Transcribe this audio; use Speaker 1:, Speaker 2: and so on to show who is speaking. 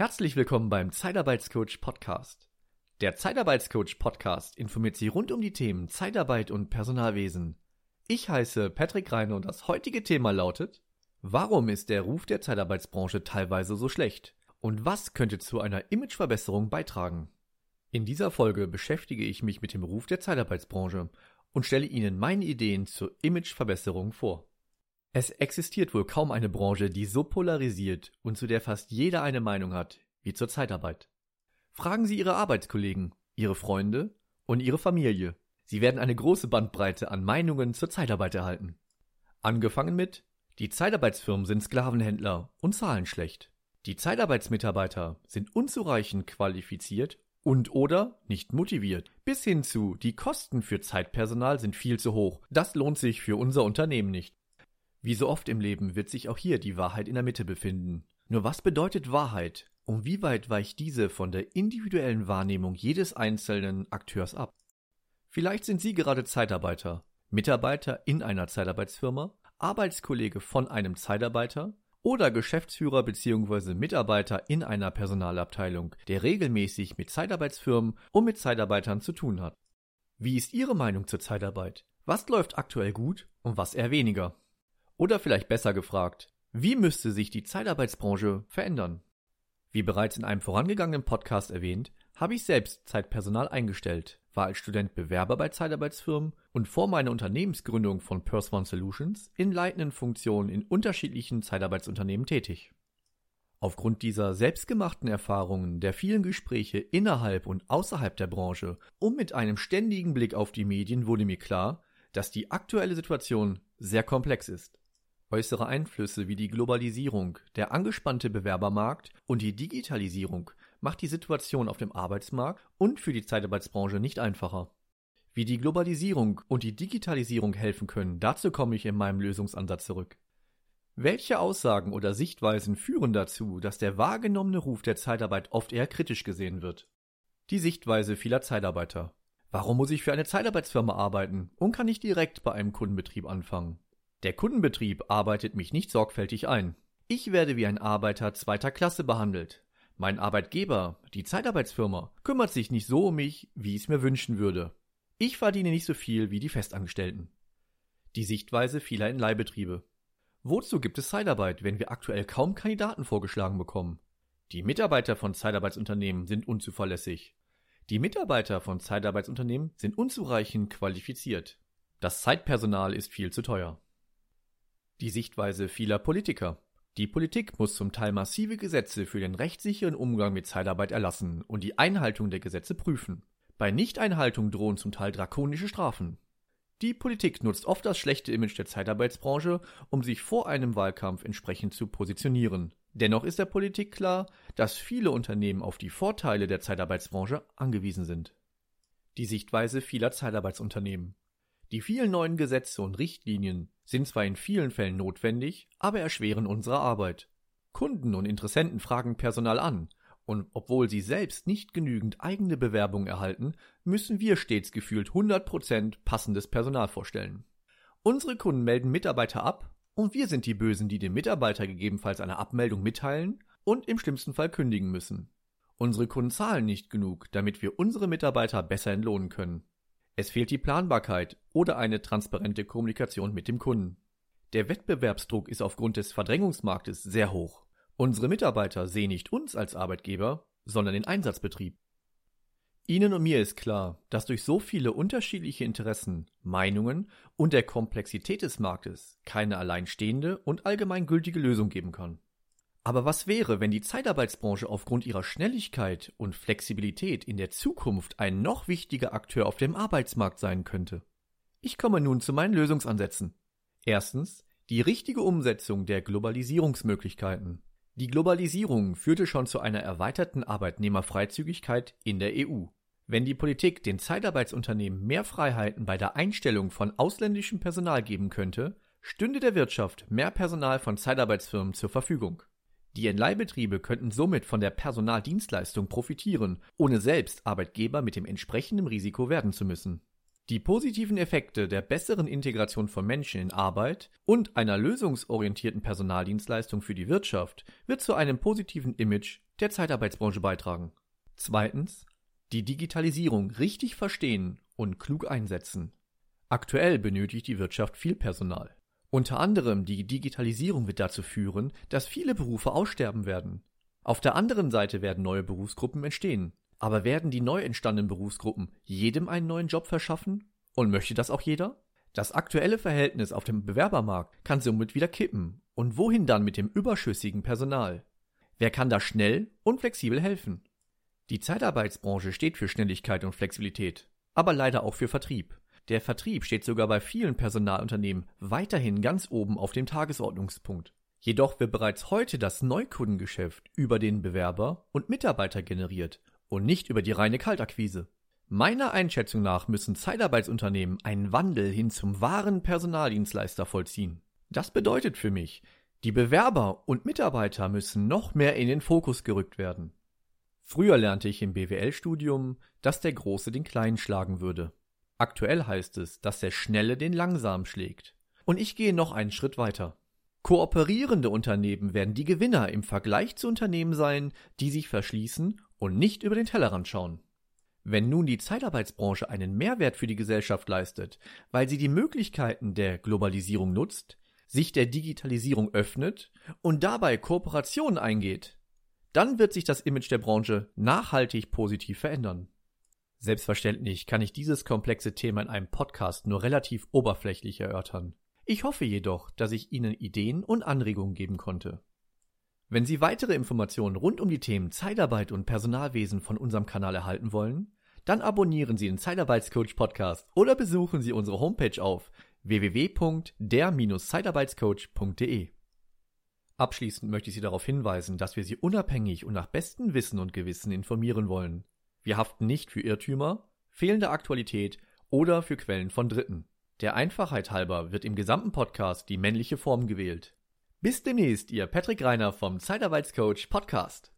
Speaker 1: Herzlich willkommen beim Zeitarbeitscoach Podcast. Der Zeitarbeitscoach Podcast informiert Sie rund um die Themen Zeitarbeit und Personalwesen. Ich heiße Patrick Reine und das heutige Thema lautet Warum ist der Ruf der Zeitarbeitsbranche teilweise so schlecht? Und was könnte zu einer Imageverbesserung beitragen? In dieser Folge beschäftige ich mich mit dem Ruf der Zeitarbeitsbranche und stelle Ihnen meine Ideen zur Imageverbesserung vor. Es existiert wohl kaum eine Branche, die so polarisiert und zu der fast jeder eine Meinung hat, wie zur Zeitarbeit. Fragen Sie Ihre Arbeitskollegen, Ihre Freunde und Ihre Familie. Sie werden eine große Bandbreite an Meinungen zur Zeitarbeit erhalten. Angefangen mit Die Zeitarbeitsfirmen sind Sklavenhändler und zahlen schlecht. Die Zeitarbeitsmitarbeiter sind unzureichend qualifiziert und oder nicht motiviert. Bis hin zu Die Kosten für Zeitpersonal sind viel zu hoch. Das lohnt sich für unser Unternehmen nicht. Wie so oft im Leben wird sich auch hier die Wahrheit in der Mitte befinden. Nur was bedeutet Wahrheit und wie weit weicht diese von der individuellen Wahrnehmung jedes einzelnen Akteurs ab? Vielleicht sind Sie gerade Zeitarbeiter, Mitarbeiter in einer Zeitarbeitsfirma, Arbeitskollege von einem Zeitarbeiter oder Geschäftsführer bzw. Mitarbeiter in einer Personalabteilung, der regelmäßig mit Zeitarbeitsfirmen und mit Zeitarbeitern zu tun hat. Wie ist Ihre Meinung zur Zeitarbeit? Was läuft aktuell gut und was eher weniger? Oder vielleicht besser gefragt, wie müsste sich die Zeitarbeitsbranche verändern? Wie bereits in einem vorangegangenen Podcast erwähnt, habe ich selbst Zeitpersonal eingestellt, war als Student Bewerber bei Zeitarbeitsfirmen und vor meiner Unternehmensgründung von Purse One Solutions in leitenden Funktionen in unterschiedlichen Zeitarbeitsunternehmen tätig. Aufgrund dieser selbstgemachten Erfahrungen, der vielen Gespräche innerhalb und außerhalb der Branche und mit einem ständigen Blick auf die Medien wurde mir klar, dass die aktuelle Situation sehr komplex ist. Äußere Einflüsse wie die Globalisierung, der angespannte Bewerbermarkt und die Digitalisierung macht die Situation auf dem Arbeitsmarkt und für die Zeitarbeitsbranche nicht einfacher. Wie die Globalisierung und die Digitalisierung helfen können, dazu komme ich in meinem Lösungsansatz zurück. Welche Aussagen oder Sichtweisen führen dazu, dass der wahrgenommene Ruf der Zeitarbeit oft eher kritisch gesehen wird? Die Sichtweise vieler Zeitarbeiter. Warum muss ich für eine Zeitarbeitsfirma arbeiten und kann nicht direkt bei einem Kundenbetrieb anfangen? Der Kundenbetrieb arbeitet mich nicht sorgfältig ein. Ich werde wie ein Arbeiter zweiter Klasse behandelt. Mein Arbeitgeber, die Zeitarbeitsfirma, kümmert sich nicht so um mich, wie ich es mir wünschen würde. Ich verdiene nicht so viel wie die Festangestellten. Die Sichtweise vieler in Leihbetriebe. Wozu gibt es Zeitarbeit, wenn wir aktuell kaum Kandidaten vorgeschlagen bekommen? Die Mitarbeiter von Zeitarbeitsunternehmen sind unzuverlässig. Die Mitarbeiter von Zeitarbeitsunternehmen sind unzureichend qualifiziert. Das Zeitpersonal ist viel zu teuer. Die Sichtweise vieler Politiker. Die Politik muss zum Teil massive Gesetze für den rechtssicheren Umgang mit Zeitarbeit erlassen und die Einhaltung der Gesetze prüfen. Bei Nichteinhaltung drohen zum Teil drakonische Strafen. Die Politik nutzt oft das schlechte Image der Zeitarbeitsbranche, um sich vor einem Wahlkampf entsprechend zu positionieren. Dennoch ist der Politik klar, dass viele Unternehmen auf die Vorteile der Zeitarbeitsbranche angewiesen sind. Die Sichtweise vieler Zeitarbeitsunternehmen. Die vielen neuen Gesetze und Richtlinien sind zwar in vielen Fällen notwendig, aber erschweren unsere Arbeit. Kunden und Interessenten fragen Personal an, und obwohl sie selbst nicht genügend eigene Bewerbungen erhalten, müssen wir stets gefühlt 100% passendes Personal vorstellen. Unsere Kunden melden Mitarbeiter ab und wir sind die Bösen, die dem Mitarbeiter gegebenenfalls eine Abmeldung mitteilen und im schlimmsten Fall kündigen müssen. Unsere Kunden zahlen nicht genug, damit wir unsere Mitarbeiter besser entlohnen können. Es fehlt die Planbarkeit oder eine transparente Kommunikation mit dem Kunden. Der Wettbewerbsdruck ist aufgrund des Verdrängungsmarktes sehr hoch. Unsere Mitarbeiter sehen nicht uns als Arbeitgeber, sondern den Einsatzbetrieb. Ihnen und mir ist klar, dass durch so viele unterschiedliche Interessen, Meinungen und der Komplexität des Marktes keine alleinstehende und allgemeingültige Lösung geben kann. Aber was wäre, wenn die Zeitarbeitsbranche aufgrund ihrer Schnelligkeit und Flexibilität in der Zukunft ein noch wichtiger Akteur auf dem Arbeitsmarkt sein könnte? Ich komme nun zu meinen Lösungsansätzen. Erstens die richtige Umsetzung der Globalisierungsmöglichkeiten. Die Globalisierung führte schon zu einer erweiterten Arbeitnehmerfreizügigkeit in der EU. Wenn die Politik den Zeitarbeitsunternehmen mehr Freiheiten bei der Einstellung von ausländischem Personal geben könnte, stünde der Wirtschaft mehr Personal von Zeitarbeitsfirmen zur Verfügung. Die Entleihbetriebe könnten somit von der Personaldienstleistung profitieren, ohne selbst Arbeitgeber mit dem entsprechenden Risiko werden zu müssen. Die positiven Effekte der besseren Integration von Menschen in Arbeit und einer lösungsorientierten Personaldienstleistung für die Wirtschaft wird zu einem positiven Image der Zeitarbeitsbranche beitragen. Zweitens, die Digitalisierung richtig verstehen und klug einsetzen. Aktuell benötigt die Wirtschaft viel Personal. Unter anderem die Digitalisierung wird dazu führen, dass viele Berufe aussterben werden. Auf der anderen Seite werden neue Berufsgruppen entstehen. Aber werden die neu entstandenen Berufsgruppen jedem einen neuen Job verschaffen? Und möchte das auch jeder? Das aktuelle Verhältnis auf dem Bewerbermarkt kann somit wieder kippen. Und wohin dann mit dem überschüssigen Personal? Wer kann da schnell und flexibel helfen? Die Zeitarbeitsbranche steht für Schnelligkeit und Flexibilität, aber leider auch für Vertrieb. Der Vertrieb steht sogar bei vielen Personalunternehmen weiterhin ganz oben auf dem Tagesordnungspunkt. Jedoch wird bereits heute das Neukundengeschäft über den Bewerber und Mitarbeiter generiert und nicht über die reine Kaltakquise. Meiner Einschätzung nach müssen Zeitarbeitsunternehmen einen Wandel hin zum wahren Personaldienstleister vollziehen. Das bedeutet für mich, die Bewerber und Mitarbeiter müssen noch mehr in den Fokus gerückt werden. Früher lernte ich im BWL-Studium, dass der Große den Kleinen schlagen würde. Aktuell heißt es, dass der Schnelle den Langsamen schlägt. Und ich gehe noch einen Schritt weiter. Kooperierende Unternehmen werden die Gewinner im Vergleich zu Unternehmen sein, die sich verschließen und nicht über den Tellerrand schauen. Wenn nun die Zeitarbeitsbranche einen Mehrwert für die Gesellschaft leistet, weil sie die Möglichkeiten der Globalisierung nutzt, sich der Digitalisierung öffnet und dabei Kooperationen eingeht, dann wird sich das Image der Branche nachhaltig positiv verändern. Selbstverständlich kann ich dieses komplexe Thema in einem Podcast nur relativ oberflächlich erörtern. Ich hoffe jedoch, dass ich Ihnen Ideen und Anregungen geben konnte. Wenn Sie weitere Informationen rund um die Themen Zeitarbeit und Personalwesen von unserem Kanal erhalten wollen, dann abonnieren Sie den Zeitarbeitscoach Podcast oder besuchen Sie unsere Homepage auf www.der-zeitarbeitscoach.de. Abschließend möchte ich Sie darauf hinweisen, dass wir Sie unabhängig und nach bestem Wissen und Gewissen informieren wollen. Wir haften nicht für Irrtümer, fehlende Aktualität oder für Quellen von Dritten. Der Einfachheit halber wird im gesamten Podcast die männliche Form gewählt. Bis demnächst, Ihr Patrick Reiner vom Zeitarbeitscoach Podcast.